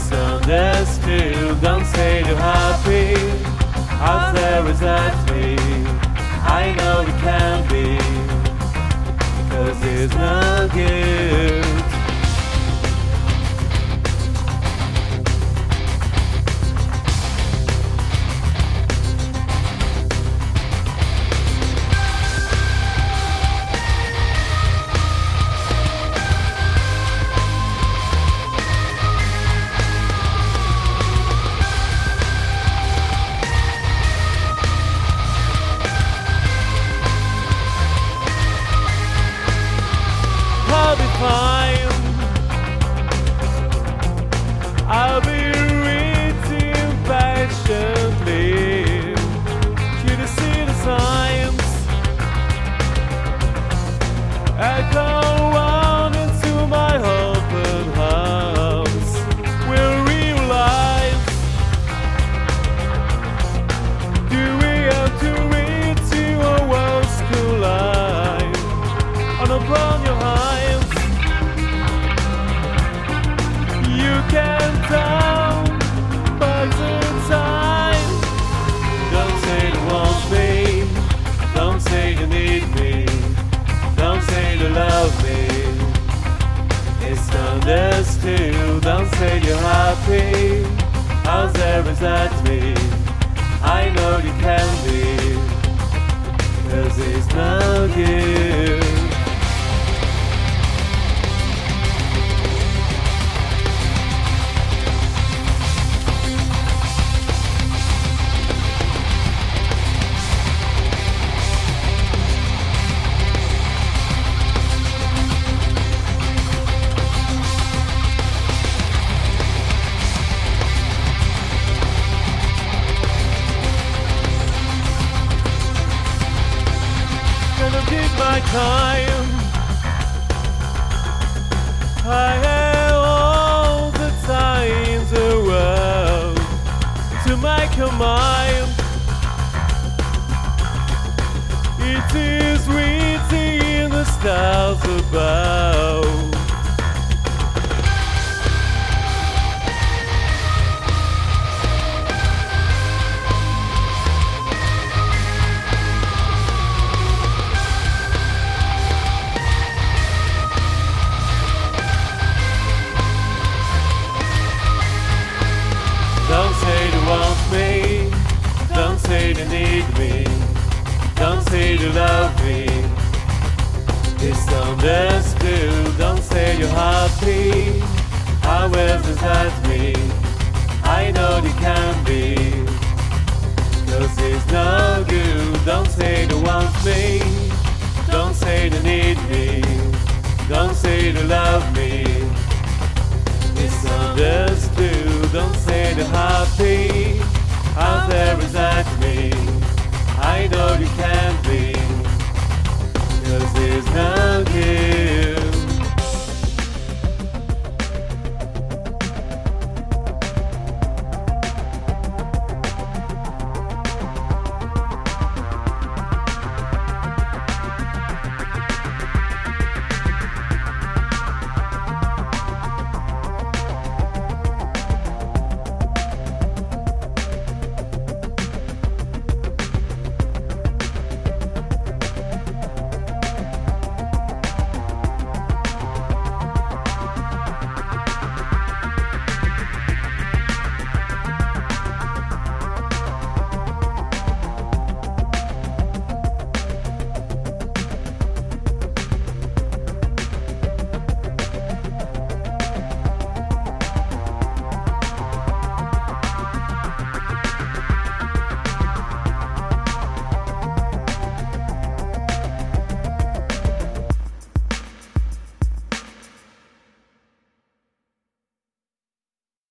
understood. Don't say you're happy. Out there is at me. I know it can't be. Cause it's no good. Say you're happy. How's there is at me? I know you can be. Cause it's no good. Take my time. I have all the time in the world to make a mind. It is written in the stars above. Need me. Don't say you love me. It's understood. Don't say you're happy. However, that me. I know you can be. Cause it's no good. Don't say you want me. Don't say you need me. Don't say you love me. Cause there's no guilt.